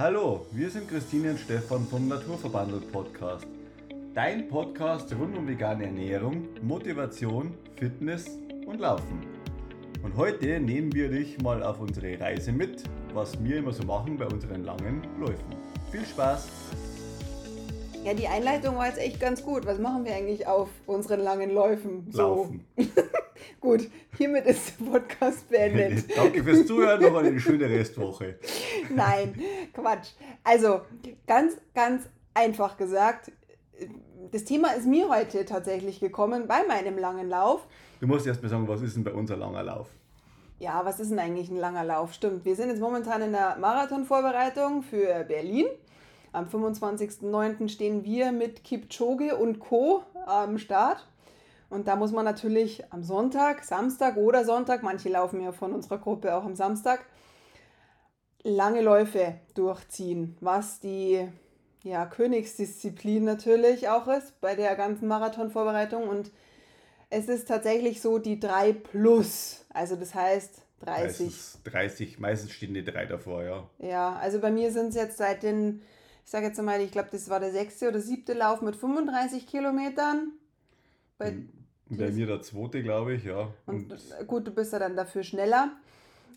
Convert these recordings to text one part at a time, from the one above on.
Hallo, wir sind Christine und Stefan vom Naturverbandelt Podcast. Dein Podcast rund um vegane Ernährung, Motivation, Fitness und Laufen. Und heute nehmen wir dich mal auf unsere Reise mit, was wir immer so machen bei unseren langen Läufen. Viel Spaß! Ja, die Einleitung war jetzt echt ganz gut. Was machen wir eigentlich auf unseren langen Läufen? So. Laufen. gut, hiermit ist der Podcast beendet. Danke fürs Zuhören, noch eine schöne Restwoche. Nein, Quatsch. Also, ganz, ganz einfach gesagt, das Thema ist mir heute tatsächlich gekommen bei meinem langen Lauf. Du musst erst mal sagen, was ist denn bei uns ein langer Lauf? Ja, was ist denn eigentlich ein langer Lauf? Stimmt, wir sind jetzt momentan in der Marathonvorbereitung für Berlin. Am 25.09. stehen wir mit Kipchoge und Co. am Start. Und da muss man natürlich am Sonntag, Samstag oder Sonntag, manche laufen ja von unserer Gruppe auch am Samstag, lange Läufe durchziehen, was die ja, Königsdisziplin natürlich auch ist bei der ganzen Marathonvorbereitung. Und es ist tatsächlich so die 3 plus, also das heißt 30. Meistens 30, meistens stehen die 3 davor, ja. Ja, also bei mir sind es jetzt seit den ich sage jetzt mal, ich glaube, das war der sechste oder siebte Lauf mit 35 Kilometern. Bei, bei mir der zweite, glaube ich, ja. Und, und, gut, du bist ja dann dafür schneller.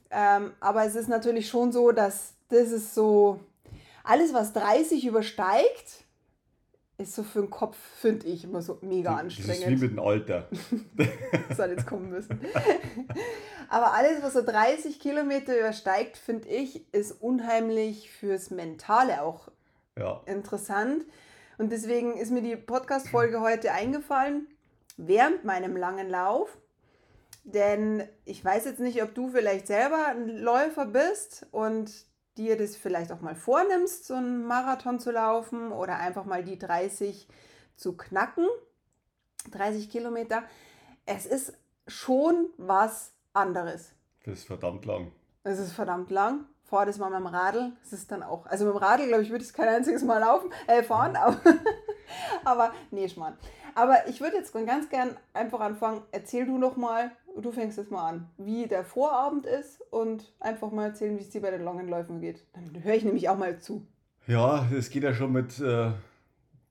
Ähm, aber es ist natürlich schon so, dass das ist so, alles was 30 übersteigt, ist so für den Kopf, finde ich, immer so mega anstrengend. Das ist wie mit dem Alter. das soll jetzt kommen müssen. Aber alles, was so 30 Kilometer übersteigt, finde ich, ist unheimlich fürs Mentale auch ja. interessant. Und deswegen ist mir die Podcast-Folge heute eingefallen, während meinem langen Lauf. Denn ich weiß jetzt nicht, ob du vielleicht selber ein Läufer bist und dir das vielleicht auch mal vornimmst, so einen Marathon zu laufen oder einfach mal die 30 zu knacken. 30 Kilometer. Es ist schon was anderes. Das ist verdammt lang. Es ist verdammt lang fahre das mal mit dem Radl. Das ist dann auch, also mit dem Radl, glaube ich, würde ich es kein einziges Mal laufen, äh, fahren, aber, aber nee, Schmarrn. Aber ich würde jetzt ganz gern einfach anfangen. Erzähl du noch mal, du fängst jetzt mal an, wie der Vorabend ist und einfach mal erzählen, wie es dir bei den langen Läufen geht. Dann höre ich nämlich auch mal zu. Ja, es geht ja schon mit. Äh,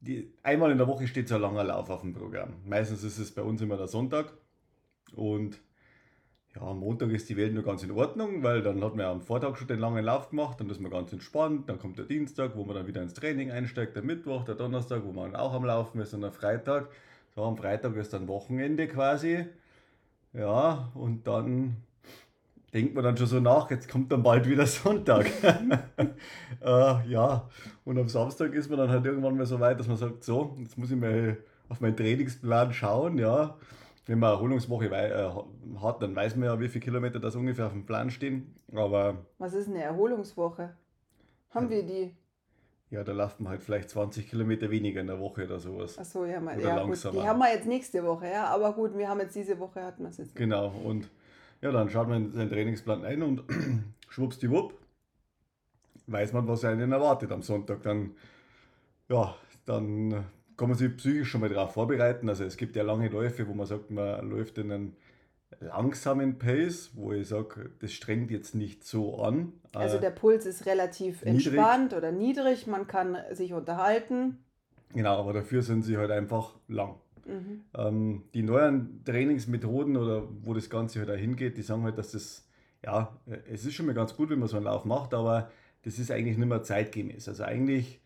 die, einmal in der Woche steht so ein langer Lauf auf dem Programm. Meistens ist es bei uns immer der Sonntag. Und ja, am Montag ist die Welt nur ganz in Ordnung, weil dann hat man am Vortag schon den langen Lauf gemacht, dann ist man ganz entspannt, dann kommt der Dienstag, wo man dann wieder ins Training einsteigt, der Mittwoch, der Donnerstag, wo man auch am Laufen ist und der Freitag. So, am Freitag ist dann Wochenende quasi. Ja, und dann denkt man dann schon so nach, jetzt kommt dann bald wieder Sonntag. äh, ja, und am Samstag ist man dann halt irgendwann mal so weit, dass man sagt, so, jetzt muss ich mal auf meinen Trainingsplan schauen, ja wenn man eine Erholungswoche äh, hat, dann weiß man ja, wie viele Kilometer das ungefähr auf dem Plan stehen. Aber Was ist eine Erholungswoche? Haben wir die? Ja, da laufen halt vielleicht 20 Kilometer weniger in der Woche oder sowas. Achso, ja, mal, ja gut, die haben wir jetzt nächste Woche, ja, aber gut, wir haben jetzt diese Woche, hatten wir es jetzt. Genau, und ja, dann schaut man in seinen Trainingsplan ein und schwuppsdiwupp, weiß man, was einen erwartet am Sonntag. Dann, ja, dann kann man sich psychisch schon mal darauf vorbereiten. Also es gibt ja lange Läufe, wo man sagt, man läuft in einem langsamen Pace, wo ich sage, das strengt jetzt nicht so an. Also der Puls ist relativ niedrig. entspannt oder niedrig, man kann sich unterhalten. Genau, aber dafür sind sie halt einfach lang. Mhm. Ähm, die neuen Trainingsmethoden oder wo das Ganze halt hingeht, die sagen halt, dass das, ja, es ist schon mal ganz gut, wenn man so einen Lauf macht, aber das ist eigentlich nicht mehr zeitgemäß. Also eigentlich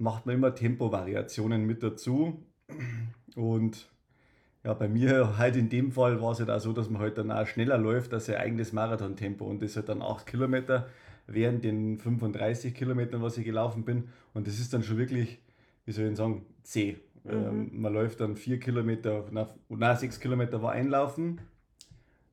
macht man immer Tempovariationen mit dazu. Und ja, bei mir halt in dem Fall war es halt auch so, dass man halt dann auch schneller läuft als sein eigenes Marathontempo. Und das halt dann 8 Kilometer während den 35 Kilometern, was ich gelaufen bin. Und das ist dann schon wirklich, wie soll ich sagen, zäh. Mhm. Ähm, man läuft dann 4 Kilometer, na, na 6 Kilometer war einlaufen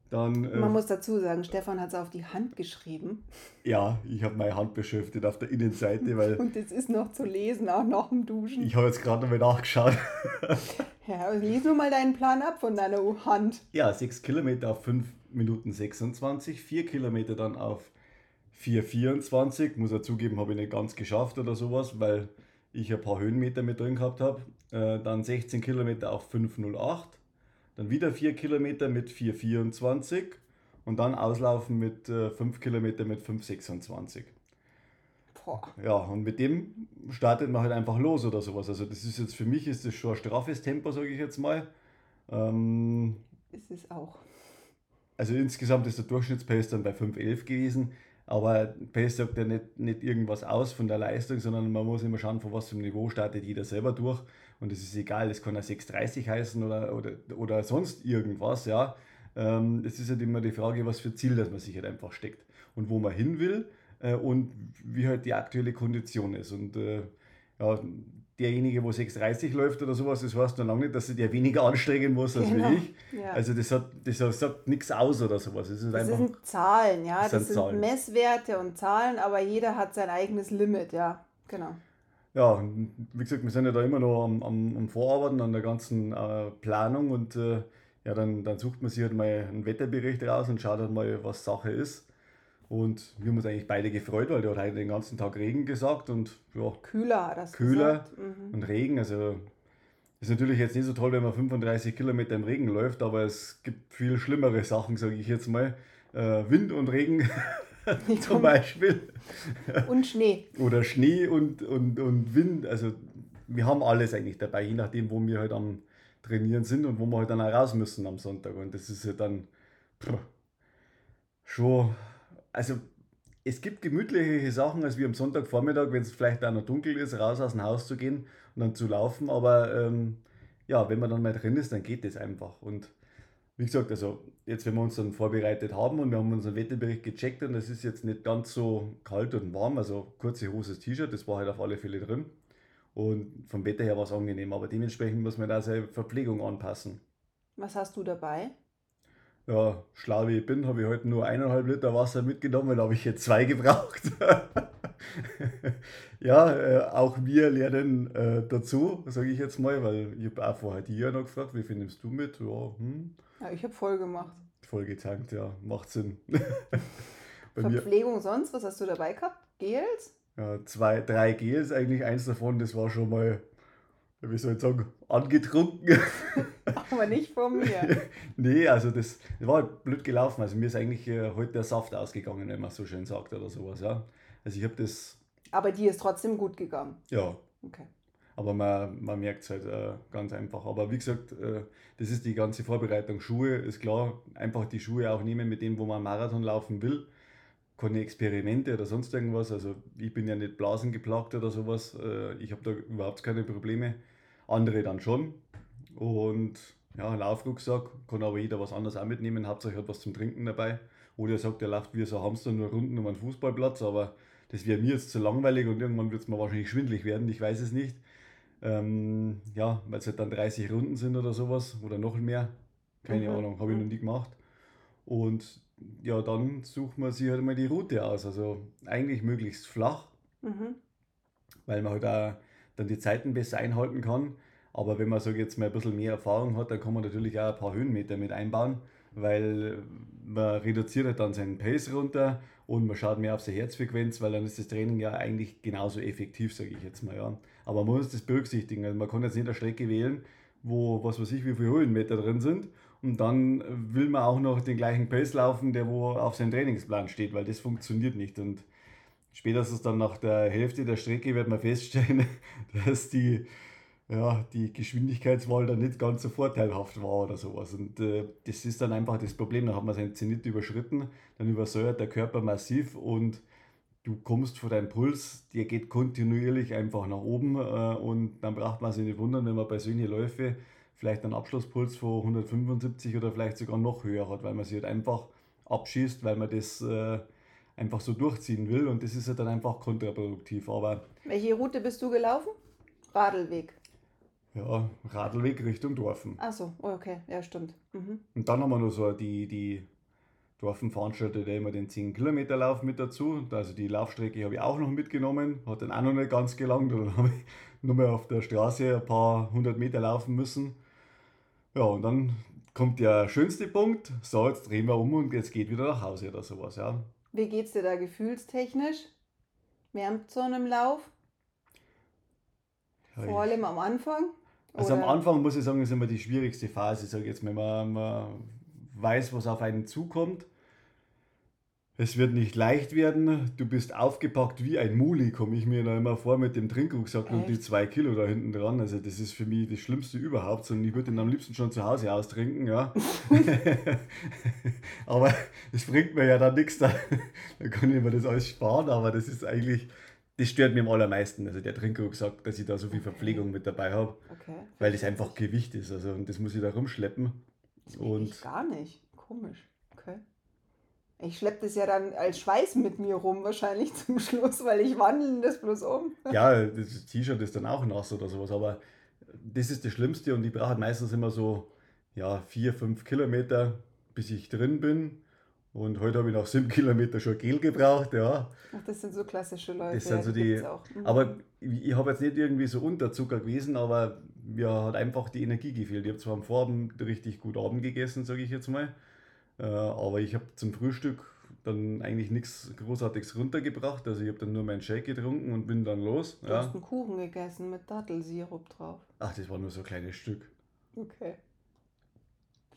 dann, äh, Man muss dazu sagen, Stefan hat es auf die Hand geschrieben. Ja, ich habe meine Hand beschriftet auf der Innenseite, weil. Und es ist noch zu lesen, auch nach dem Duschen. Ich habe jetzt gerade nochmal nachgeschaut. ja, lies nur mal deinen Plan ab von deiner Hand. Ja, 6 Kilometer auf 5 Minuten 26, 4 Kilometer dann auf 4,24. Muss er zugeben, habe ich nicht ganz geschafft oder sowas, weil ich ein paar Höhenmeter mit drin gehabt habe. Äh, dann 16 Kilometer auf 5,08 dann wieder 4 Kilometer mit 4,24 und dann auslaufen mit äh, 5 Kilometer mit 5,26. Boah. Ja, und mit dem startet man halt einfach los oder sowas. Also das ist jetzt für mich ist das schon ein straffes Tempo, sage ich jetzt mal. Ähm, Ist es auch. also insgesamt ist der Durchschnittspace dann bei 5,11 gewesen. Aber Pace sagt ja nicht, nicht irgendwas aus von der Leistung, sondern man muss immer schauen, von was für einem Niveau startet jeder selber durch. Und es ist egal, es kann ja 6,30 heißen oder, oder, oder sonst irgendwas, ja. Ähm, es ist halt immer die Frage, was für Ziel das man sich halt einfach steckt und wo man hin will äh, und wie halt die aktuelle Kondition ist. Und äh, ja, derjenige, wo 6,30 läuft oder sowas, das heißt noch lange nicht, dass der weniger anstrengen muss als Genau. wie ich. Ja. Also das, hat, das hat- sagt nichts aus oder sowas. Es ist Das einfach, sind Zahlen, ja. Das Das, sind sind Zahlen. Messwerte und Zahlen, aber jeder hat sein eigenes Limit, ja. Genau. Ja, wie gesagt, wir sind ja da immer noch am, am, am Vorarbeiten an der ganzen äh, Planung und äh, ja, dann, dann sucht man sich halt mal einen Wetterbericht raus und schaut halt mal, was Sache ist. Und wir haben uns eigentlich beide gefreut, weil der hat heute den ganzen Tag Regen gesagt und ja, Kühler das Kühler. Mhm. und Regen. Also ist natürlich jetzt nicht so toll, wenn man 35 Kilometer im Regen läuft, aber es gibt viel schlimmere Sachen, sage ich jetzt mal. Äh, Wind und Regen zum Beispiel. Und Schnee. Oder Schnee und, und, und Wind. Also wir haben alles eigentlich dabei, je nachdem, wo wir halt am Trainieren sind und wo wir halt dann auch raus müssen am Sonntag. Und das ist ja dann pff, schon, also es gibt gemütlichere Sachen, als wie am Sonntagvormittag, wenn es vielleicht auch noch dunkel ist, raus aus dem Haus zu gehen und dann zu laufen. Aber ähm, ja, wenn man dann mal drin ist, dann geht das einfach. Und wie gesagt, also jetzt, wenn wir uns dann vorbereitet haben und wir haben unseren Wetterbericht gecheckt und es ist jetzt nicht ganz so kalt und warm, also kurze Hose, das T-Shirt, das war halt auf alle Fälle drin. Und vom Wetter her war es angenehm, aber dementsprechend muss man da seine Verpflegung anpassen. Was hast du dabei? Ja, schlau wie ich bin, habe ich heute nur eineinhalb Liter Wasser mitgenommen, weil da habe ich jetzt zwei gebraucht. ja, äh, auch wir lernen äh, dazu, sage ich jetzt mal, weil ich habe auch vorher die ja noch gefragt, wie viel nimmst du mit? Ja, hm, Ja, ich habe voll gemacht. voll getankt, ja, macht Sinn. Bei mir Verpflegung sonst, was hast du dabei gehabt? Gels? ja, zwei, drei Gels, eigentlich eins davon, das war schon mal, wie soll ich sagen, angetrunken. Aber nicht von mir. Nee, also das, das war halt blöd gelaufen. Also mir ist eigentlich äh, heute der Saft ausgegangen, wenn man so schön sagt oder sowas, ja. Also ich habe das, Aber dir ist trotzdem gut gegangen. ja, Okay. Aber man, man merkt es halt äh, ganz einfach. Aber wie gesagt, äh, das ist die ganze Vorbereitung. Schuhe ist klar, einfach die Schuhe auch nehmen, mit denen, wo man Marathon laufen will. Keine Experimente oder sonst irgendwas. Also ich bin ja nicht blasengeplagt oder sowas. Äh, ich habe da überhaupt keine Probleme. Andere dann schon. Und ja, Laufrucksack kann aber jeder was anderes auch mitnehmen. Hauptsache hat was zum Trinken dabei. Oder er sagt, er läuft wie so ein Hamster nur Runden um einen Fußballplatz, aber das wäre mir jetzt zu langweilig und irgendwann wird es mir wahrscheinlich schwindlig werden, ich weiß es nicht. Ähm, ja, weil es halt dann 30 Runden sind oder sowas oder noch mehr. Keine Mhm. Ahnung, habe ich noch nie gemacht. Und ja, dann sucht man sich halt mal die Route aus. Also eigentlich möglichst flach, Mhm. weil man halt auch dann die Zeiten besser einhalten kann. Aber wenn man ich jetzt mal ein bisschen mehr Erfahrung hat, dann kann man natürlich auch ein paar Höhenmeter mit einbauen, weil man reduziert halt dann seinen Pace runter und man schaut mehr auf seine Herzfrequenz, weil dann ist das Training ja eigentlich genauso effektiv, sage ich jetzt mal. Ja. Aber man muss das berücksichtigen. Also man kann jetzt nicht eine Strecke wählen, wo was weiß ich, wie viele Höhenmeter drin sind. Und dann will man auch noch den gleichen Pace laufen, der wo auf seinem Trainingsplan steht, weil das funktioniert nicht. Und spätestens dann nach der Hälfte der Strecke wird man feststellen, dass die, ja, die Geschwindigkeitswahl dann nicht ganz so vorteilhaft war oder sowas. Und äh, das ist dann einfach das Problem. Dann hat man seinen Zenit überschritten, dann übersäuert der Körper massiv und du kommst vor deinem Puls, der geht kontinuierlich einfach nach oben äh, und dann braucht man sich nicht wundern, wenn man bei solchen Läufe vielleicht einen Abschlusspuls von 175 oder vielleicht sogar noch höher hat, weil man sich halt einfach abschießt, weil man das äh, einfach so durchziehen will und das ist ja dann einfach kontraproduktiv. Aber Welche Route bist du gelaufen? Radlweg. Ja, Radlweg Richtung Dorfen. Achso, oh, okay, ja, stimmt. Mhm. Und dann haben wir noch so die, die Dorfen veranstaltet ja immer den 10 Kilometer Lauf mit dazu. Also die Laufstrecke habe ich auch noch mitgenommen, hat dann auch noch nicht ganz gelangt. Und dann habe ich nur mal auf der Straße ein paar hundert Meter laufen müssen. Ja, und dann kommt der schönste Punkt. So, jetzt drehen wir um und jetzt geht wieder nach Hause oder sowas. Ja. Wie geht's dir da gefühlstechnisch? Wärmt so einem Lauf? Vor allem am Anfang? Also am Anfang muss ich sagen, ist immer die schwierigste Phase, ich jetzt, wenn man, man weiß, was auf einen zukommt. Es wird nicht leicht werden. Du bist aufgepackt wie ein Muli, komme ich mir da immer vor mit dem Trinkrucksack und die Echt? zwei Kilo da hinten dran. Also das ist für mich das Schlimmste überhaupt. Und ich würde ihn am liebsten schon zu Hause austrinken, ja. aber das bringt mir ja dann nichts. Da, da kann ich mir das alles sparen. Aber das ist eigentlich, das stört mir am allermeisten. Also der Trinkrucksack, dass ich da so viel Verpflegung mit dabei habe, Okay. weil das einfach Gewicht ist. Also und das muss ich da rumschleppen. Ich Und gar nicht. Komisch. Okay. Ich schleppe das ja dann als Schweiß mit mir rum, wahrscheinlich zum Schluss, weil ich wandle das bloß um. Ja, das T-Shirt ist dann auch nass oder sowas, aber das ist das Schlimmste und ich brauche halt meistens immer so, ja, vier, fünf Kilometer, bis ich drin bin. Und heute habe ich nach sieben Kilometer schon Gel gebraucht, ja. Ach, das sind so klassische Leute. Das sind so die. Mhm. Aber ich, ich habe jetzt nicht irgendwie so Unterzucker gewesen, aber mir hat einfach die Energie gefehlt. Ich habe zwar am Vorabend richtig gut Abend gegessen, sage ich jetzt mal, äh, aber ich habe zum Frühstück dann eigentlich nichts Großartiges runtergebracht. Also ich habe dann nur meinen Shake getrunken und bin dann los. Du Ja. hast einen Kuchen gegessen mit Dattelsirup drauf. Ach, das war nur so ein kleines Stück. Okay.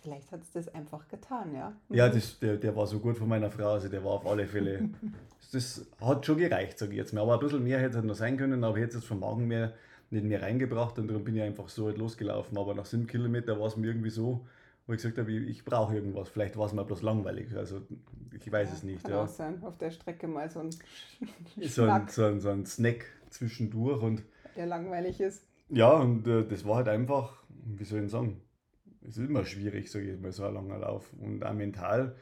Vielleicht hat es das einfach getan, ja? Ja, das, der, der war so gut von meiner Frau, also der war auf alle Fälle. Das hat schon gereicht, sage ich jetzt mal. Aber ein bisschen mehr hätte es halt noch sein können, aber jetzt ist vom Magen mehr nicht mehr reingebracht und darum bin ich einfach so halt losgelaufen. Aber nach sieben Kilometern war es mir irgendwie so, wo ich gesagt habe, ich, ich brauche irgendwas. Vielleicht war es mir bloß langweilig. Also ich weiß Ja, es nicht. Kann Ja. auch sein. Auf der Strecke mal so ein So ein, so, ein, so ein Snack zwischendurch und der langweilig ist. ja, und äh, das war halt einfach, wie soll ich sagen, es ist immer schwierig, sage ich mal, so ein langer Lauf. Und auch mental.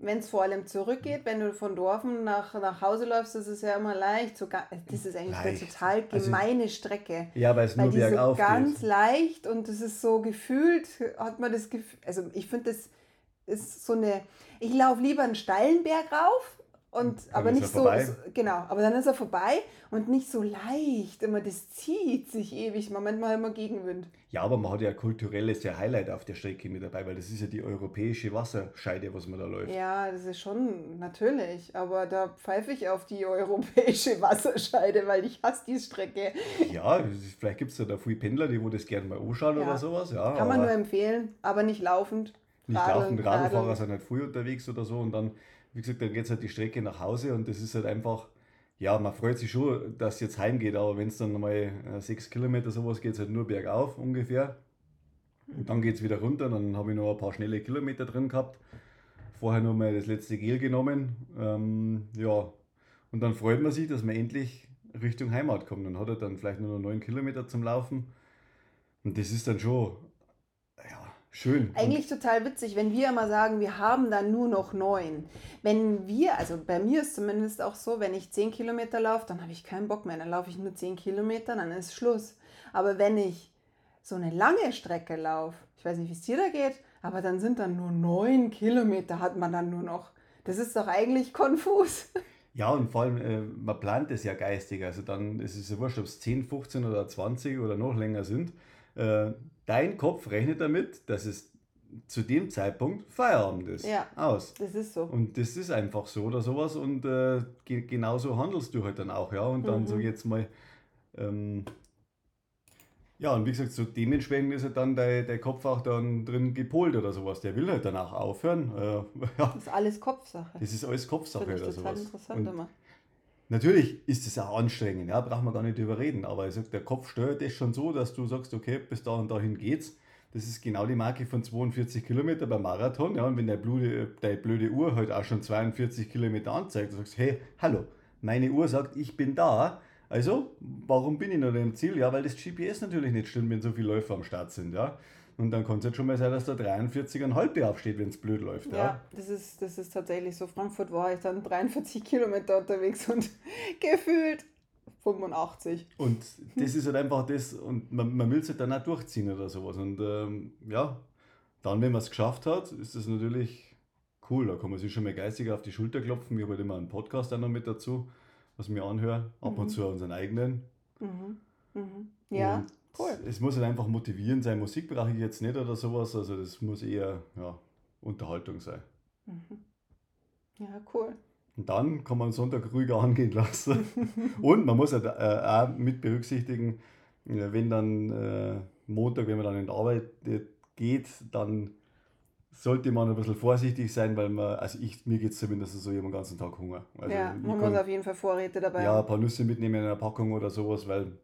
Wenn es vor allem zurückgeht, wenn du von Dorfen nach, nach Hause läufst, das ist ja immer leicht. So, das ist eigentlich Leicht. eine total Also- gemeine Strecke. Ja, weil es Weil nur so bergauf ganz geht. leicht und es ist so gefühlt, hat man das Gefühl, also ich finde, das ist so eine, ich laufe lieber einen steilen Berg rauf und Dann aber ist nicht er so, so, genau, aber dann ist er vorbei und nicht so leicht, immer das zieht sich ewig, manchmal immer Gegenwind. Ja, aber man hat ja kulturelles ja Highlight auf der Strecke mit dabei, weil das ist ja die europäische Wasserscheide, was man da läuft. Ja, das ist schon natürlich, aber da pfeife ich auf die europäische Wasserscheide, weil ich hasse die Strecke. Ja, vielleicht gibt es ja da viele Pendler, die wo das gerne mal anschauen Ja. oder sowas. Ja, Kann man nur empfehlen, aber nicht laufend. nicht Radeln, laufend, Radlfahrer sind halt früh unterwegs oder so und dann, wie gesagt, dann geht es halt die Strecke nach Hause und das ist halt einfach, ja, man freut sich schon, dass es jetzt heimgeht, aber wenn es dann mal äh, sechs Kilometer sowas geht, es halt nur bergauf ungefähr. Und dann geht es wieder runter, dann habe ich noch ein paar schnelle Kilometer drin gehabt. Vorher noch mal das letzte Gel genommen. Ähm, ja, und dann freut man sich, dass man endlich Richtung Heimat kommt. Dann hat er dann vielleicht nur noch neun Kilometer zum Laufen. Und das ist dann schon, schön. Und- Eigentlich total witzig, wenn wir immer sagen, wir haben dann nur noch neun. Wenn wir, also bei mir ist zumindest auch so, wenn ich zehn Kilometer laufe, dann habe ich keinen Bock mehr. Dann laufe ich nur zehn Kilometer, dann ist Schluss. Aber wenn ich so eine lange Strecke laufe, ich weiß nicht, wie es dir da geht, aber dann sind dann nur neun Kilometer, hat man dann nur noch. Das ist doch eigentlich konfus. Ja, und vor allem, äh, man plant es ja geistig. Also dann ist es ja wurscht, ob es 10, 15 oder 20 oder noch länger sind. Äh, dein Kopf rechnet damit, dass es zu dem Zeitpunkt Feierabend ist. Ja. Aus. Das ist so. Und das ist einfach so oder sowas. Und äh, ge genauso handelst du halt dann auch, ja. Und dann Mhm. ich jetzt mal, ähm, ja, und wie gesagt, so dementsprechend ist halt dann dein, dein Kopf auch dann drin gepolt oder sowas. Der will halt dann auch aufhören. Äh, ja, Das ist alles Kopfsache. das ist alles Kopfsache ich oder total sowas. interessant Und immer. Natürlich ist es auch anstrengend, ja, braucht man gar nicht drüber reden, aber ich sag, der Kopf steuert das schon so, dass du sagst, okay, bis da und dahin geht's. Das ist genau die Marke von 42 Kilometer beim Marathon, ja, und wenn der blöde, deine blöde Uhr halt auch schon 42 Kilometer anzeigt, du sagst, hey, hallo, meine Uhr sagt, ich bin da, also, warum bin ich noch im Ziel? Ja, weil das GPS natürlich nicht stimmt, wenn so viele Läufer am Start sind, ja. Und dann kann es jetzt schon mal sein, dass da 43,5 draufsteht, wenn es blöd läuft, ja. Ja, das ist, das ist tatsächlich so. Frankfurt war ich dann 43 Kilometer unterwegs und gefühlt 85. Und das ist halt einfach das, und man, man will es halt dann auch durchziehen oder sowas. Und ähm, ja, dann, wenn man es geschafft hat, ist das natürlich cool. Da kann man sich schon mal geistig auf die Schulter klopfen. Ich habe halt immer einen Podcast auch noch mit dazu, was ich mir anhöre, ab und Mhm. zu unseren eigenen. Mhm. Mhm. Ja, Und cool. Es muss halt einfach motivierend sein. Musik brauche ich jetzt nicht oder sowas. Also das muss eher ja, Unterhaltung sein. Mhm. Ja, cool. Und dann kann man Sonntag ruhiger angehen lassen. Und man muss halt, äh, auch mit berücksichtigen, äh, wenn dann äh, Montag, wenn man dann in die Arbeit geht, dann sollte man ein bisschen vorsichtig sein, weil man, also ich, mir geht es zumindest so, ich habe den ganzen Tag Hunger. Also ja, man muss auf jeden Fall Vorräte dabei ja, ein paar Nüsse mitnehmen in einer Packung oder sowas, weil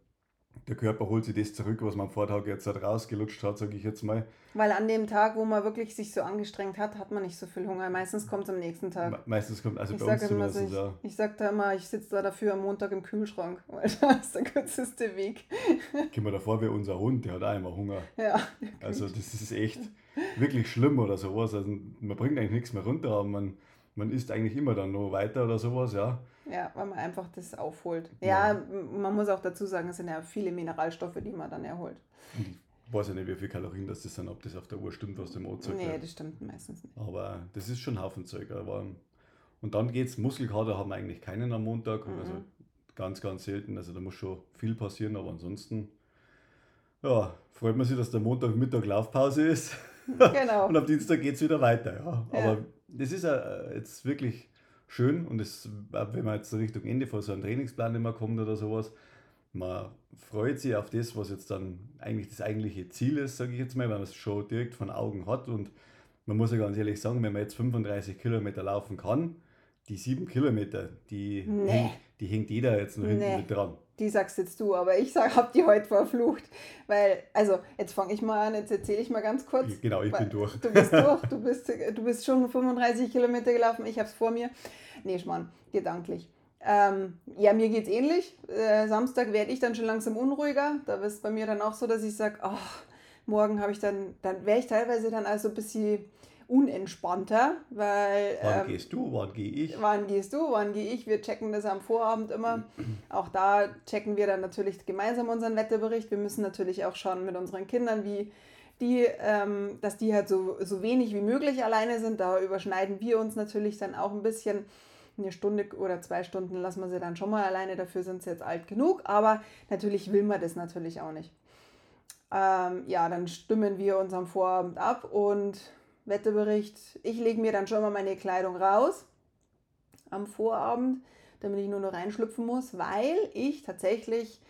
der Körper holt sich das zurück, was man am Vortag jetzt halt rausgelutscht hat, sage ich jetzt mal. Weil an dem Tag, wo man wirklich sich so angestrengt hat, hat man nicht so viel Hunger. Meistens kommt es am nächsten Tag. Me- Meistens kommt, also Ich bei uns sage immer, so, zumindest, ich, ja. ich sag da immer, ich sitze da dafür am Montag im Kühlschrank, weil das ist der kürzeste Weg. Kommen wir davor wie unser Hund, der hat auch immer Hunger. Ja, Also das ist echt wirklich schlimm oder sowas. Also man bringt eigentlich nichts mehr runter, aber man, man isst eigentlich immer dann noch weiter oder sowas, ja. Ja, weil man einfach das aufholt. Ja. Ja, man muss auch dazu sagen, es sind ja viele Mineralstoffe, die man dann erholt. Ich weiß ja nicht, wie viele Kalorien das sind, ob das auf der Uhr stimmt, was der Mozart Nee, das stimmt meistens nicht. Aber das ist schon ein Haufen Zeug. Aber, und dann geht's, Muskelkater haben wir eigentlich keinen am Montag. Mhm. Also ganz, ganz selten. Also da muss schon viel passieren, aber ansonsten, ja, freut man sich, dass der Montagmittag Laufpause ist. Genau. Und am Dienstag geht es wieder weiter. Ja. Ja. Aber das ist ja jetzt wirklich schön und das, wenn man jetzt Richtung Ende von so einem Trainingsplan immer kommt oder sowas, man freut sich auf das, was jetzt dann eigentlich das eigentliche Ziel ist, sage ich jetzt mal, weil man es schon direkt von Augen hat. Und man muss ja ganz ehrlich sagen, wenn man jetzt 35 Kilometer laufen kann, die sieben Kilometer, die, Nee. hängt, die hängt jeder jetzt noch hinten Nee. mit dran. Die sagst jetzt du, aber ich sag, hab die heute verflucht. Weil, also, jetzt fange ich mal an, jetzt erzähle ich mal ganz kurz. Genau, ich bin durch. Du bist durch, du bist, du bist schon 35 Kilometer gelaufen, ich hab's vor mir. Nee, Schmarrn, gedanklich. Ähm, ja, mir geht's ähnlich. Äh, Samstag werde ich dann schon langsam unruhiger. Da ist es bei mir dann auch so, dass ich sage, ach, morgen habe ich dann, dann wäre ich teilweise dann also ein bisschen unentspannter, weil Wann ähm, gehst du, wann gehe ich? wann gehst du, wann gehe ich? Wir checken das am Vorabend immer. Auch da checken wir dann natürlich gemeinsam unseren Wetterbericht. Wir müssen natürlich auch schauen mit unseren Kindern, wie die, ähm, dass die halt so, so wenig wie möglich alleine sind. Da überschneiden wir uns natürlich dann auch ein bisschen. Eine Stunde oder zwei Stunden lassen wir sie dann schon mal alleine, dafür sind sie jetzt alt genug. Aber natürlich will man das natürlich auch nicht. Ähm, ja, dann stimmen wir uns am Vorabend ab und Wetterbericht. Ich lege mir dann schon mal meine Kleidung raus am Vorabend, damit ich nur noch reinschlüpfen muss, weil ich tatsächlich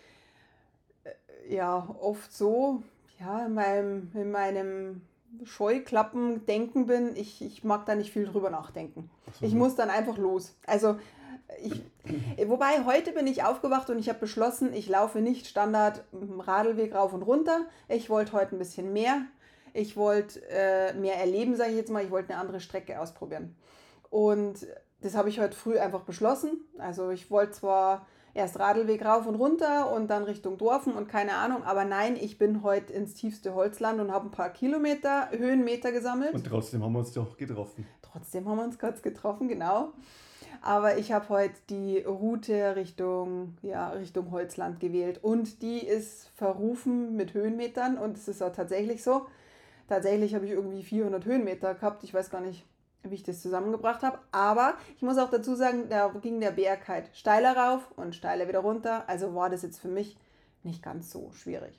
äh, ja oft so ja, in meinem, in meinem Scheuklappen-Denken bin. Ich, ich mag da nicht viel drüber nachdenken. Ich muss dann einfach los. Also ich, wobei heute bin ich aufgewacht und ich habe beschlossen, ich laufe nicht Standard im Radlweg rauf und runter. Ich wollte heute ein bisschen mehr. Ich wollte äh, mehr erleben, sage ich jetzt mal. Ich wollte eine andere Strecke ausprobieren. Und das habe ich heute früh einfach beschlossen. Also ich wollte zwar erst Radlweg rauf und runter und dann Richtung Dorfen und keine Ahnung, aber nein, ich bin heute ins tiefste Holzland und habe ein paar Kilometer, Höhenmeter gesammelt. Und trotzdem haben wir uns doch getroffen. Trotzdem haben wir uns kurz getroffen, genau. Aber ich habe heute die Route Richtung, ja, Richtung Holzland gewählt und die ist verrufen mit Höhenmetern und es ist auch tatsächlich so. Tatsächlich habe ich irgendwie 400 Höhenmeter gehabt. Ich weiß gar nicht, wie ich das zusammengebracht habe. Aber ich muss auch dazu sagen, da ging der Berg halt steiler rauf und steiler wieder runter. Also war das jetzt für mich nicht ganz so schwierig.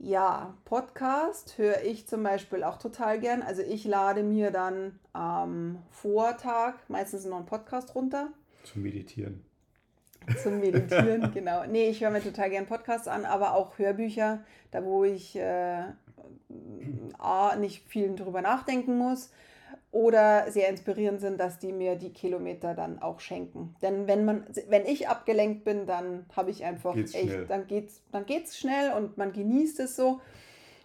Ja, Podcast höre ich zum Beispiel auch total gern. Also ich lade mir dann am Vortag meistens noch einen Podcast runter Zum Meditieren. zum Meditieren, genau. Nee, ich höre mir total gern Podcasts an, aber auch Hörbücher, da wo ich äh, A, nicht viel drüber nachdenken muss oder sehr inspirierend sind, dass die mir die Kilometer dann auch schenken. Denn wenn man, wenn ich abgelenkt bin, dann habe ich einfach Geht's echt, schnell. dann geht's, dann geht's schnell und man genießt es so.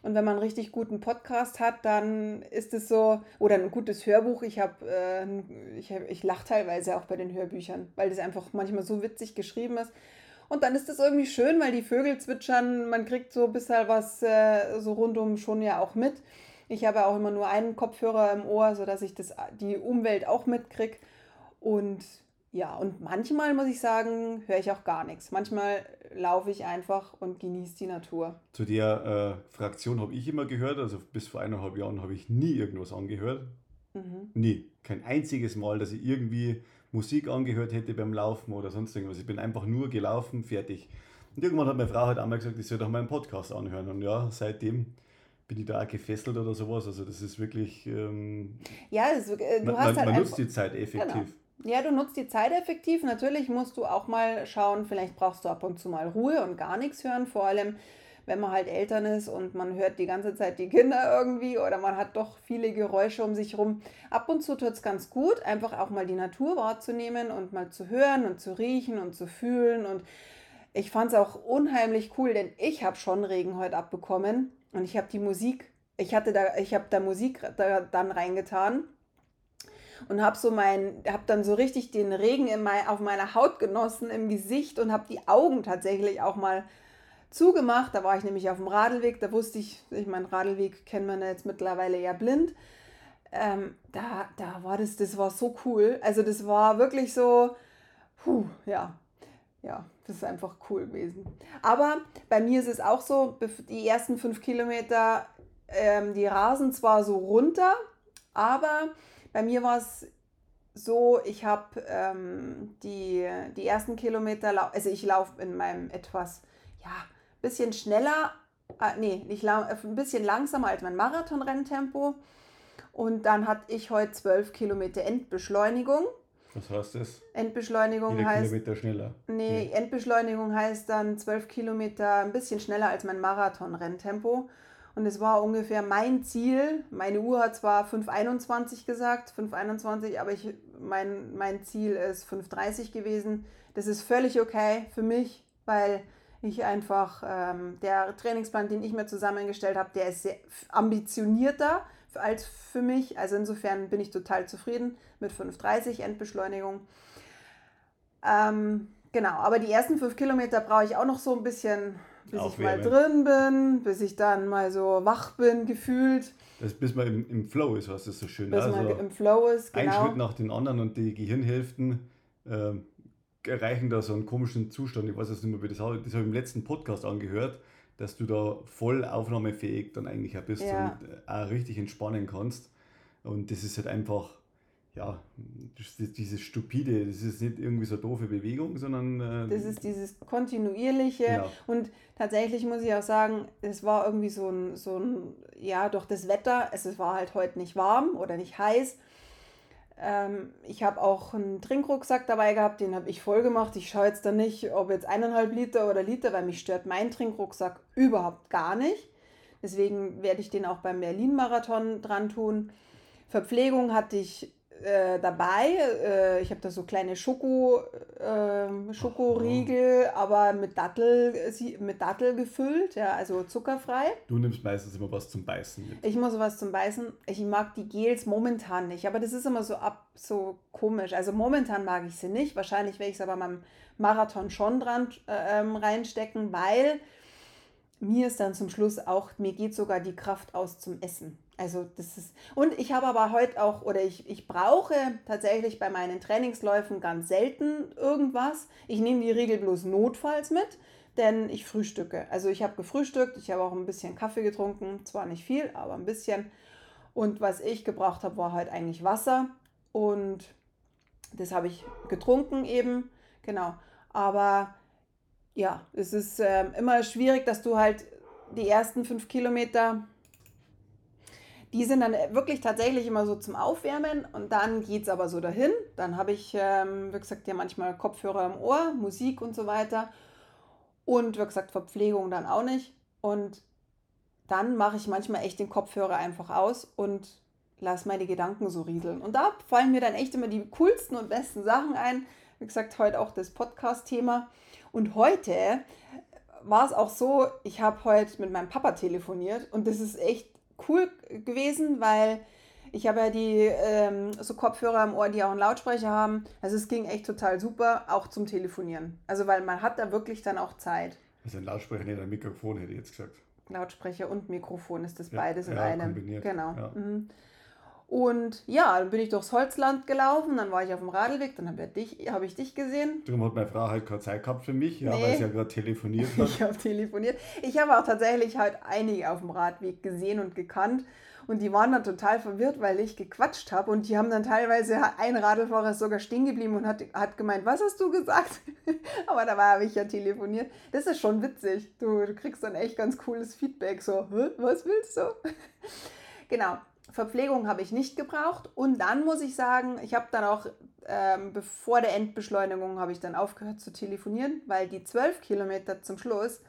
Und wenn man einen richtig guten Podcast hat, dann ist es so, oder ein gutes Hörbuch. Ich habe, äh, ich, hab- ich lache teilweise auch bei den Hörbüchern, weil das einfach manchmal so witzig geschrieben ist. Und dann ist das irgendwie schön, weil die Vögel zwitschern, man kriegt so ein bisschen was äh, so rundum schon ja auch mit. Ich habe auch immer nur einen Kopfhörer im Ohr, sodass ich das, die Umwelt auch mitkriege. Und ja, und manchmal muss ich sagen, höre ich auch gar nichts. Manchmal laufe ich einfach und genieße die Natur. Zu der äh, Fraktion habe ich immer gehört, also bis vor eineinhalb Jahren habe ich nie irgendwas angehört. Mhm. Nie. Kein einziges Mal, dass ich irgendwie Musik angehört hätte beim Laufen oder sonst irgendwas. Ich bin einfach nur gelaufen, fertig. Und irgendwann hat meine Frau halt einmal gesagt, ich soll doch mal einen Podcast anhören. Und ja, seitdem bin ich da auch gefesselt oder sowas. Also das ist wirklich, ähm, Ja, das, äh, du man, hast man, halt man nutzt die Zeit effektiv. Ja, du nutzt die Zeit effektiv. Natürlich musst du auch mal schauen, vielleicht brauchst du ab und zu mal Ruhe und gar nichts hören. Vor allem wenn man halt Eltern ist und man hört die ganze Zeit die Kinder irgendwie oder man hat doch viele Geräusche um sich rum. Ab und zu tut es ganz gut, einfach auch mal die Natur wahrzunehmen und mal zu hören und zu riechen und zu fühlen. Und ich fand es auch unheimlich cool, denn ich habe schon Regen heute abbekommen und ich habe die Musik, ich hatte da, ich habe da Musik da, dann reingetan und habe so mein, dann so richtig den Regen in mein, auf meiner Haut genossen, im Gesicht und habe die Augen tatsächlich auch mal zugemacht. Da war ich nämlich auf dem Radlweg, da wusste ich, ich meine, Radlweg kennt man jetzt mittlerweile ja blind. Ähm, da, da war das, das war so cool. Also das war wirklich so, puh, ja, ja, das ist einfach cool gewesen. Aber bei mir ist es auch so, die ersten fünf Kilometer, ähm, die rasen zwar so runter, aber bei mir war es so, ich habe ähm, die, die ersten Kilometer, also ich laufe in meinem etwas, ja, bisschen schneller, äh, nee, nicht lang, äh, ein bisschen langsamer als mein Marathonrenntempo. Und dann hatte ich heute 12 Kilometer Endbeschleunigung. Was heißt das? Endbeschleunigung Jeder heißt. Kilometer schneller. Nee, Endbeschleunigung heißt dann 12 Kilometer ein bisschen schneller als mein Marathonrenntempo. Und es war ungefähr mein Ziel. Meine Uhr hat zwar 5,21 gesagt, 5,21, aber ich, mein, mein Ziel ist 5,30 gewesen. Das ist völlig okay für mich, weil ich einfach, ähm, der Trainingsplan, den ich mir zusammengestellt habe, der ist sehr ambitionierter als für mich. Also insofern bin ich total zufrieden mit 5,30 Endbeschleunigung. Ähm, genau, aber die ersten fünf Kilometer brauche ich auch noch so ein bisschen bis Aufwärmen. ich mal drin bin, bis ich dann mal so wach bin, gefühlt. Das, bis man im, im Flow ist, was das so schön Bis also man im Flow ist, genau. Ein Schritt nach den anderen und die Gehirnhälften äh, erreichen da so einen komischen Zustand. Ich weiß jetzt nicht mehr, wie das habe. Das habe ich im letzten Podcast angehört, dass du da voll aufnahmefähig dann eigentlich auch bist ja. und auch richtig entspannen kannst. Und das ist halt einfach ja, dieses stupide, das ist nicht irgendwie so eine doofe Bewegung, sondern. Äh, das ist dieses kontinuierliche. Genau. Und tatsächlich muss ich auch sagen, es war irgendwie so ein, so ein, ja, durch das Wetter, es war halt heute nicht warm oder nicht heiß. Ähm, ich habe auch einen Trinkrucksack dabei gehabt, den habe ich voll gemacht. Ich schaue jetzt da nicht, ob jetzt eineinhalb Liter oder Liter, weil mich stört mein Trinkrucksack überhaupt gar nicht. Deswegen werde ich den auch beim Berlin-Marathon dran tun. Verpflegung hatte ich äh, dabei. Äh, ich habe da so kleine Schoko, äh, Schokoriegel, oh. aber mit Dattel, mit Dattel gefüllt, ja, also zuckerfrei. Du nimmst meistens immer was zum Beißen mit. Ich muss was zum Beißen. Ich mag die Gels momentan nicht, aber das ist immer so ab so komisch. Also momentan mag ich sie nicht. Wahrscheinlich werde ich es aber beim Marathon schon dran äh, ähm, reinstecken, weil mir ist dann zum Schluss auch, mir geht sogar die Kraft aus zum Essen. Also das ist, und ich habe aber heute auch, oder ich, ich brauche tatsächlich bei meinen Trainingsläufen ganz selten irgendwas. Ich nehme die Regel bloß notfalls mit, denn ich frühstücke. Also ich habe gefrühstückt, ich habe auch ein bisschen Kaffee getrunken, zwar nicht viel, aber ein bisschen. Und was ich gebraucht habe, war halt eigentlich Wasser und das habe ich getrunken eben, genau. Aber ja, es ist äh, immer schwierig, dass du halt die ersten fünf Kilometer die sind dann wirklich tatsächlich immer so zum Aufwärmen und dann geht es aber so dahin. Dann habe ich, ähm, wie gesagt, ja manchmal Kopfhörer im Ohr, Musik und so weiter. Und wie gesagt, Verpflegung dann auch nicht. Und dann mache ich manchmal echt den Kopfhörer einfach aus und lasse meine Gedanken so rieseln. Und da fallen mir dann echt immer die coolsten und besten Sachen ein. Wie gesagt, heute auch das Podcast-Thema. Und heute war es auch so, ich habe heute mit meinem Papa telefoniert und das ist echt cool gewesen, weil ich habe ja die ähm, so Kopfhörer im Ohr, die auch einen Lautsprecher haben. Also es ging echt total super, auch zum Telefonieren. Also weil man hat da wirklich dann auch Zeit. Also ein Lautsprecher, nicht ein Mikrofon, hätte ich jetzt gesagt. Lautsprecher und Mikrofon ist das ja, beides in ja, einem. Kombiniert. Genau. Ja. Mhm. Und ja, dann bin ich durchs Holzland gelaufen, dann war ich auf dem Radlweg, dann habe ich, dich, hab ich dich gesehen. Darum hat meine Frau halt keine Zeit gehabt für mich, ja, nee. weil sie ja gerade telefoniert hat. ich habe telefoniert. Ich habe auch tatsächlich halt einige auf dem Radweg gesehen und gekannt. Und die waren dann total verwirrt, weil ich gequatscht habe. Und die haben dann teilweise, ein Radlfahrer ist sogar stehen geblieben und hat, hat gemeint, was hast du gesagt? Aber dabei habe ich ja telefoniert. Das ist schon witzig. Du, du kriegst dann echt ganz cooles Feedback. So, was willst du? genau. Verpflegung habe ich nicht gebraucht. Und dann muss ich sagen, ich habe dann auch, ähm, bevor der Endbeschleunigung, habe ich dann aufgehört zu telefonieren, weil die zwölf Kilometer zum Schluss,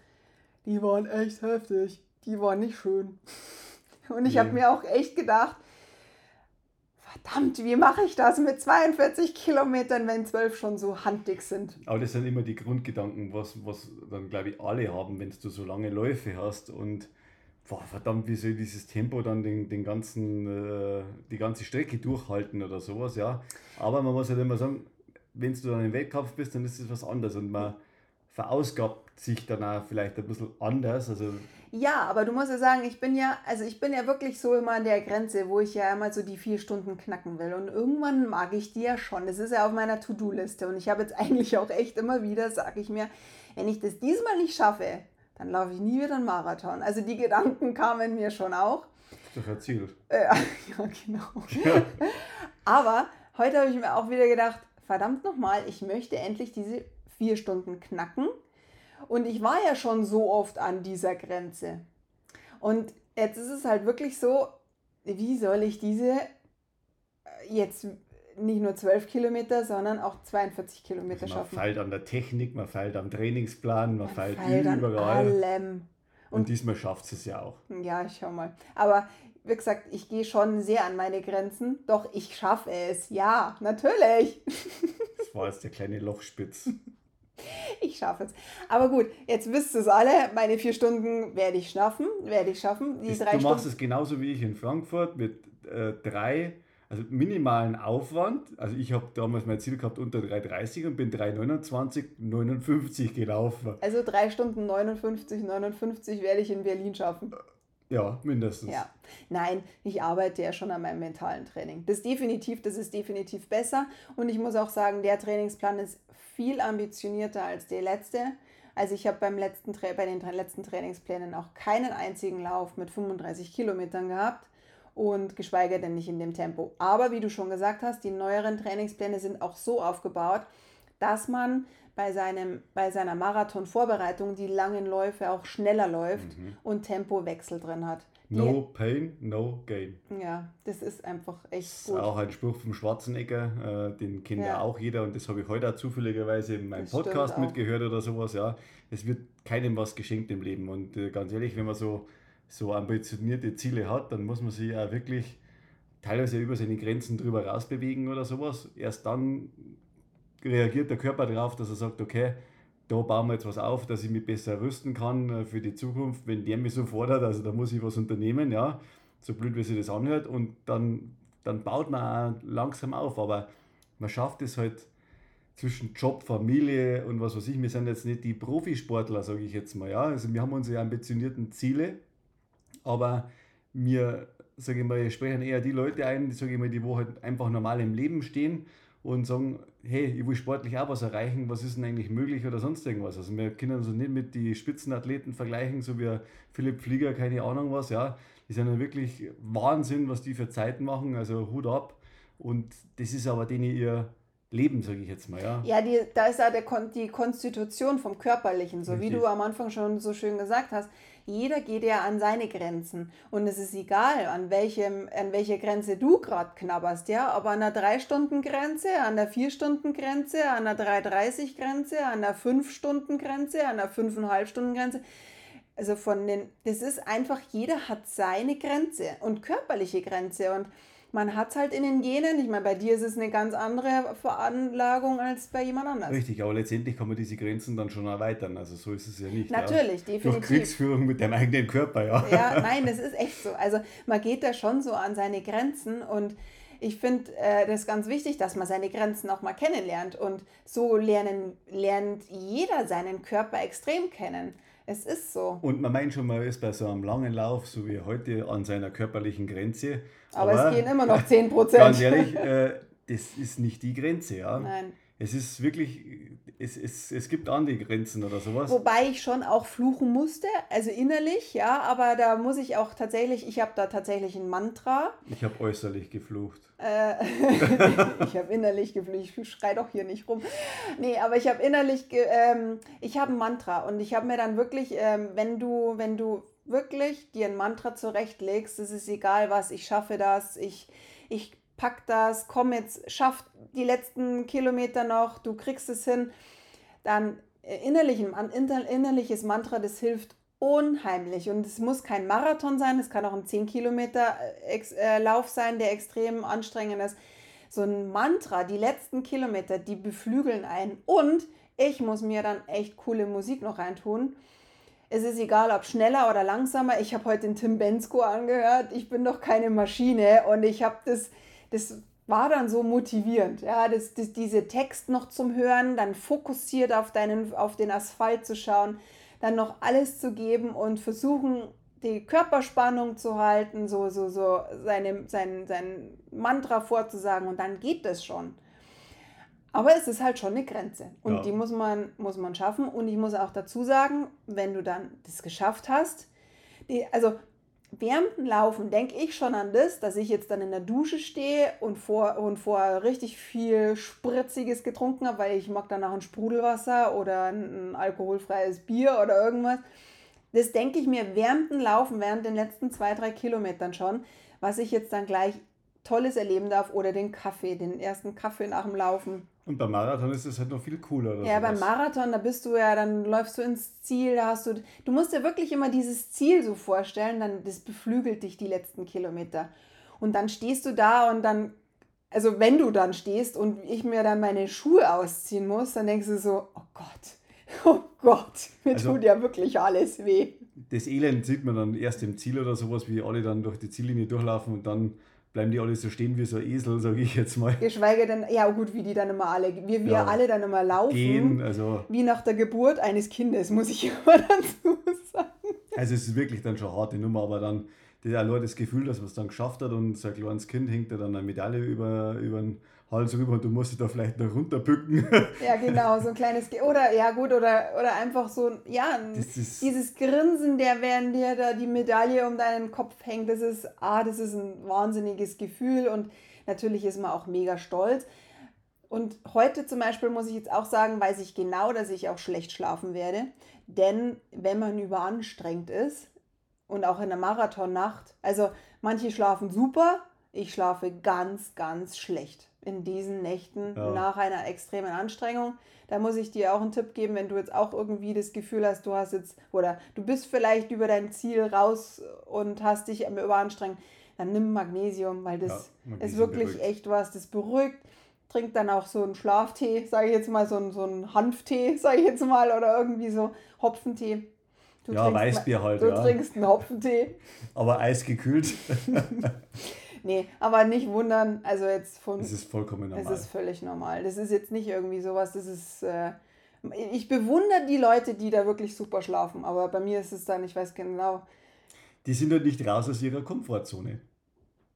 die waren echt heftig. Die waren nicht schön. Und ich Nee. habe mir auch echt gedacht, verdammt, wie mache ich das mit 42 Kilometern, wenn 12 schon so handdick sind? Aber das sind immer die Grundgedanken, was, was dann, glaube ich, alle haben, wenn du so lange Läufe hast und boah, verdammt, wie soll dieses Tempo dann den, den ganzen, äh, die ganze Strecke durchhalten oder sowas, ja. Aber man muss halt immer sagen, wenn du dann im Wettkampf bist, dann ist es was anderes und man verausgabt sich dann auch vielleicht ein bisschen anders. Also Ja, aber du musst ja sagen, ich bin ja, also ich bin ja wirklich so immer an der Grenze, wo ich ja immer so die vier Stunden knacken will. Und irgendwann mag ich die ja schon. Das ist ja auf meiner To-Do-Liste. Und ich habe jetzt eigentlich auch echt immer wieder, sage ich mir, wenn ich das diesmal nicht schaffe, dann laufe ich nie wieder einen Marathon. Also die Gedanken kamen mir schon auch. ist doch ein Ziel. Äh, ja, genau. Aber heute habe ich mir auch wieder gedacht, verdammt nochmal, ich möchte endlich diese vier Stunden knacken. Und ich war ja schon so oft an dieser Grenze. Und jetzt ist es halt wirklich so, wie soll ich diese äh, jetzt nicht nur 12 Kilometer, sondern auch 42 Kilometer man schaffen? feilt an der Technik, man feilt am Trainingsplan, man, Man feilt feilt an überall. allem. Und diesmal schafft es ja auch. Ja, ich schau mal. Aber wie gesagt, ich gehe schon sehr an meine Grenzen. Doch ich schaffe es. Ja, natürlich. Das war jetzt der kleine Lochspitz. Ich schaffe es. Aber gut, jetzt wisst ihr es alle. Meine vier Stunden werde ich schaffen. Werde ich schaffen. Die du machst Stunden. es genauso wie ich in Frankfurt mit äh, drei, also minimalen Aufwand. Also ich habe damals mein Ziel gehabt unter 3,30 und bin 3,29, 59 gelaufen. Also drei Stunden 59, 59 werde ich in Berlin schaffen. Ja, mindestens. Ja. Nein, ich arbeite ja schon an meinem mentalen Training. Das ist definitiv, das ist definitiv besser. Und ich muss auch sagen, der Trainingsplan ist viel ambitionierter als der letzte. Also ich habe beim letzten bei den letzten Trainingsplänen auch keinen einzigen Lauf mit 35 Kilometern gehabt und geschweige denn nicht in dem Tempo. Aber wie du schon gesagt hast, die neueren Trainingspläne sind auch so aufgebaut, dass man bei, seinem, bei seiner Marathonvorbereitung die langen Läufe auch schneller läuft und Tempowechsel drin hat. Die, No pain, no gain. Ja, das ist einfach echt Das ist gut. auch ein Spruch vom Schwarzenegger, äh, den kennt Ja. ja auch jeder und das habe ich heute auch zufälligerweise in meinem Das Podcast mitgehört oder sowas. Ja, es wird keinem was geschenkt im Leben und äh, ganz ehrlich, wenn man so, so ambitionierte Ziele hat, dann muss man sich auch wirklich teilweise über seine Grenzen drüber rausbewegen oder sowas. Erst dann reagiert der Körper darauf, dass er sagt, okay, da bauen wir jetzt was auf, dass ich mich besser rüsten kann äh, für die Zukunft, wenn der mich so fordert, also da muss ich was unternehmen, ja, so blöd wie sich das anhört und dann, dann baut man auch langsam auf, aber man schafft es halt zwischen Job, Familie und was weiß ich, wir sind jetzt nicht die Profisportler, sage ich jetzt mal, ja, also wir haben unsere ambitionierten Ziele, aber wir, sage ich mal, sprechen eher die Leute ein, sage ich mal, die wo halt einfach normal im Leben stehen und sagen, hey, ich will sportlich auch was erreichen, was ist denn eigentlich möglich oder sonst irgendwas. Also wir können uns nicht mit die Spitzenathleten vergleichen, so wie Philipp Flieger, keine Ahnung was, ja. Die sind ja wirklich Wahnsinn, was die für Zeiten machen, also Hut ab. Und das ist aber denen ihr Leben, sage ich jetzt mal, ja. Ja, die, da ist ja der, die Konstitution vom Körperlichen, so wie Richtig. du am Anfang schon so schön gesagt hast. Jeder geht ja an seine Grenzen. Und es ist egal, an, welchem, an welche Grenze du gerade knabberst, ja. Ob an der 3-Stunden-Grenze, an der 4-Stunden-Grenze, an der 3,30-Grenze, an der 5-Stunden-Grenze, an der 5,5-Stunden-Grenze. Also von den, das ist einfach, jeder hat seine Grenze und körperliche Grenze. Und man hat es halt in den Genen. Ich meine, bei dir ist es eine ganz andere Veranlagung als bei jemand anders. Richtig, aber letztendlich kann man diese Grenzen dann schon erweitern. Also so ist es ja nicht. ja. Natürlich, Durch definitiv. Kriegsführung mit dem eigenen Körper, ja. Ja, nein, das ist echt so. Also man geht da schon so an seine Grenzen und ich finde äh, das ganz wichtig, dass man seine Grenzen auch mal kennenlernt. Und so lernen, lernt jeder seinen Körper extrem kennen. Es ist so. Und man meint schon, man ist bei so einem langen Lauf, so wie heute, an seiner körperlichen Grenze. Aber, es gehen immer noch 10 Ganz Prozent. ehrlich, äh, das ist nicht die Grenze, ja. Nein. Es ist wirklich, es, es, es gibt andere Grenzen oder sowas. Wobei ich schon auch fluchen musste, also innerlich, ja, aber da muss ich auch tatsächlich, ich habe da tatsächlich ein Mantra. Ich habe äußerlich geflucht. Äh, ich habe innerlich geflucht, ich schrei doch hier nicht rum. Nee, aber ich habe innerlich, ähm, ich habe ein Mantra und ich habe mir dann wirklich, ähm, wenn du, wenn du wirklich dir ein Mantra zurechtlegst, es ist egal was, ich schaffe das, ich, ich pack das, komm jetzt, schaff die letzten Kilometer noch, du kriegst es hin, dann äh, innerlich, ein inner- innerliches Mantra, das hilft unheimlich. Und es muss kein Marathon sein, es kann auch ein 10 Kilometer äh, äh, sein, der extrem anstrengend ist. So ein Mantra, die letzten Kilometer, die beflügeln einen. Und ich muss mir dann echt coole Musik noch reintun. Es ist egal, ob schneller oder langsamer. Ich habe heute den Tim Bensko angehört. Ich bin doch keine Maschine und ich habe das, das war dann so motivierend. Ja, das, das, diese Text noch zum Hören, dann fokussiert auf, deinen, auf den Asphalt zu schauen, dann noch alles zu geben und versuchen, die Körperspannung zu halten, so, so, so seine, sein, sein Mantra vorzusagen und dann geht das schon. Aber es ist halt schon eine Grenze und ja. die muss man, muss man schaffen. Und ich muss auch dazu sagen, wenn du dann das geschafft hast, die, also dem Laufen denke ich schon an das, dass ich jetzt dann in der Dusche stehe und vor, und vor richtig viel Spritziges getrunken habe, weil ich mag danach ein Sprudelwasser oder ein, ein alkoholfreies Bier oder irgendwas. Das denke ich mir dem Laufen, während den letzten zwei, drei Kilometern schon, was ich jetzt dann gleich Tolles erleben darf oder den Kaffee, den ersten Kaffee nach dem Laufen. Und beim Marathon ist es halt noch viel cooler. ja, sowas. beim Marathon, da bist du ja, dann läufst du ins Ziel, da hast du, du musst dir wirklich immer dieses Ziel so vorstellen, dann das beflügelt dich die letzten Kilometer. Und dann stehst du da und dann, also wenn du dann stehst und ich mir dann meine Schuhe ausziehen muss, dann denkst du so, oh Gott, oh Gott, mir also, tut ja wirklich alles weh. Das Elend sieht man dann erst im Ziel oder sowas, wie alle dann durch die Ziellinie durchlaufen und dann bleiben die alle so stehen wie so Esel, sage ich jetzt mal. Geschweige denn, ja gut, wie die dann immer alle, wie wir ja, alle dann immer laufen. Gehen, also. Wie nach der Geburt eines Kindes, muss ich immer dazu sagen. Also es ist wirklich dann schon eine harte Nummer, aber dann das allein das Gefühl, dass man es dann geschafft hat und so ein kleines Kind hängt da dann eine Medaille über, über den Hals rüber und du musst dich da vielleicht noch runterbücken. Ja, genau, so ein kleines, Ge oder ja gut, oder, oder einfach so, ja, dieses Grinsen, der während dir da die Medaille um deinen Kopf hängt, das ist, ah, das ist ein wahnsinniges Gefühl und natürlich ist man auch mega stolz. Und heute zum Beispiel muss ich jetzt auch sagen, weiß ich genau, dass ich auch schlecht schlafen werde. Denn wenn man überanstrengt ist und auch in der Marathonnacht, also manche schlafen super, ich schlafe ganz, ganz schlecht in diesen Nächten ja. nach einer extremen Anstrengung. Da muss ich dir auch einen Tipp geben, wenn du jetzt auch irgendwie das Gefühl hast, du hast jetzt oder du bist vielleicht über dein Ziel raus und hast dich überanstrengt, dann nimm Magnesium, weil das ja, ist wirklich beruhigt. echt was, das beruhigt. Trink dann auch so einen Schlaftee, sage ich jetzt mal, so einen, so einen Hanftee, sage ich jetzt mal, oder irgendwie so Hopfentee. Du ja, Weißbier halt. Du ja. trinkst einen Hopfentee. Aber eisgekühlt. Nee, aber nicht wundern, also jetzt von. Es ist vollkommen normal. Es ist völlig normal. Das ist jetzt nicht irgendwie sowas, das ist. Äh, ich bewundere die Leute, die da wirklich super schlafen, aber bei mir ist es dann, ich weiß genau. Die sind halt nicht raus aus ihrer Komfortzone.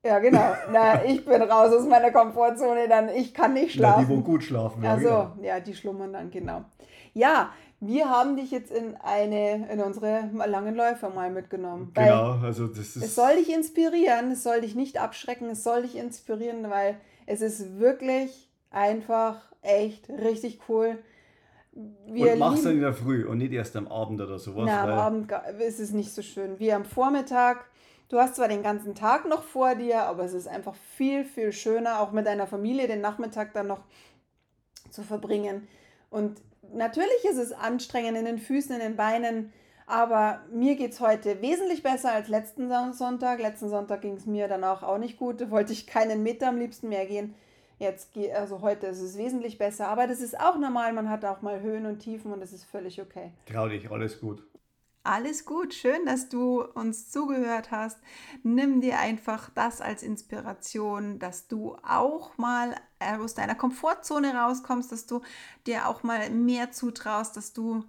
Ja, genau. Na, ich bin raus aus meiner Komfortzone, dann ich kann nicht schlafen. Ja, die, wo gut schlafen. Ja, also, genau. ja, die schlummern dann, genau. Ja, wir haben dich jetzt in eine, in unsere langen Läufe mal mitgenommen. Genau, also das ist. Es soll dich inspirieren, es soll dich nicht abschrecken, es soll dich inspirieren, weil es ist wirklich einfach echt richtig cool. Wir und mach's dann in der Früh und nicht erst am Abend oder sowas. Na, am Abend ist es nicht so schön. Wie am Vormittag. Du hast zwar den ganzen Tag noch vor dir, aber es ist einfach viel, viel schöner, auch mit deiner Familie den Nachmittag dann noch zu verbringen. Und natürlich ist es anstrengend in den Füßen, in den Beinen, aber mir geht es heute wesentlich besser als letzten Sonntag. Letzten Sonntag ging es mir danach auch nicht gut. Da wollte ich keinen Meter am liebsten mehr gehen. Jetzt, also heute ist es wesentlich besser. Aber das ist auch normal. Man hat auch mal Höhen und Tiefen und das ist völlig okay. Trau dich, alles gut. Alles gut, schön, dass du uns zugehört hast. Nimm dir einfach das als Inspiration, dass du auch mal aus deiner Komfortzone rauskommst, dass du dir auch mal mehr zutraust, dass du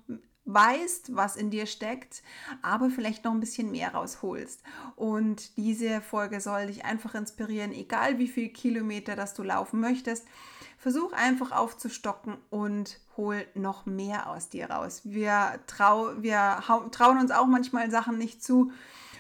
weißt, was in dir steckt, aber vielleicht noch ein bisschen mehr rausholst. Und diese Folge soll dich einfach inspirieren, egal wie viele Kilometer das du laufen möchtest. Versuch einfach aufzustocken und hol noch mehr aus dir raus. Wir, trau, wir trauen uns auch manchmal Sachen nicht zu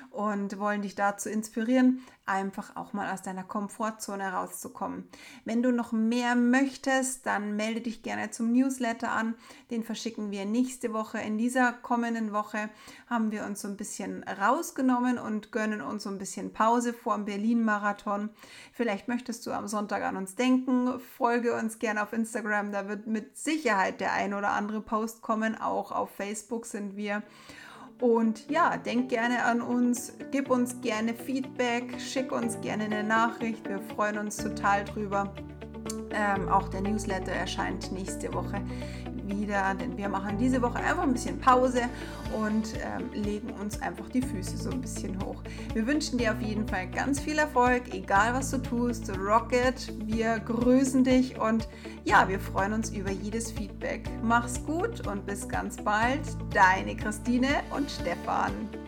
und wollen dich dazu inspirieren, einfach auch mal aus deiner Komfortzone rauszukommen. Wenn du noch mehr möchtest, dann melde dich gerne zum Newsletter an. Den verschicken wir nächste Woche. In dieser kommenden Woche haben wir uns so ein bisschen rausgenommen und gönnen uns so ein bisschen Pause vor dem Berlin-Marathon. Vielleicht möchtest du am Sonntag an uns denken. Folge uns gerne auf Instagram. Da wird mit Sicherheit der ein oder andere Post kommen. Auch auf Facebook sind wir. Und ja, denk gerne an uns, gib uns gerne Feedback, schick uns gerne eine Nachricht. Wir freuen uns total drüber. Ähm, auch der Newsletter erscheint nächste Woche wieder, denn wir machen diese Woche einfach ein bisschen Pause und ähm, legen uns einfach die Füße so ein bisschen hoch. Wir wünschen dir auf jeden Fall ganz viel Erfolg, egal was du tust. Rocket, wir grüßen dich und ja, wir freuen uns über jedes Feedback. Mach's gut und bis ganz bald. Deine Christine und Stefan.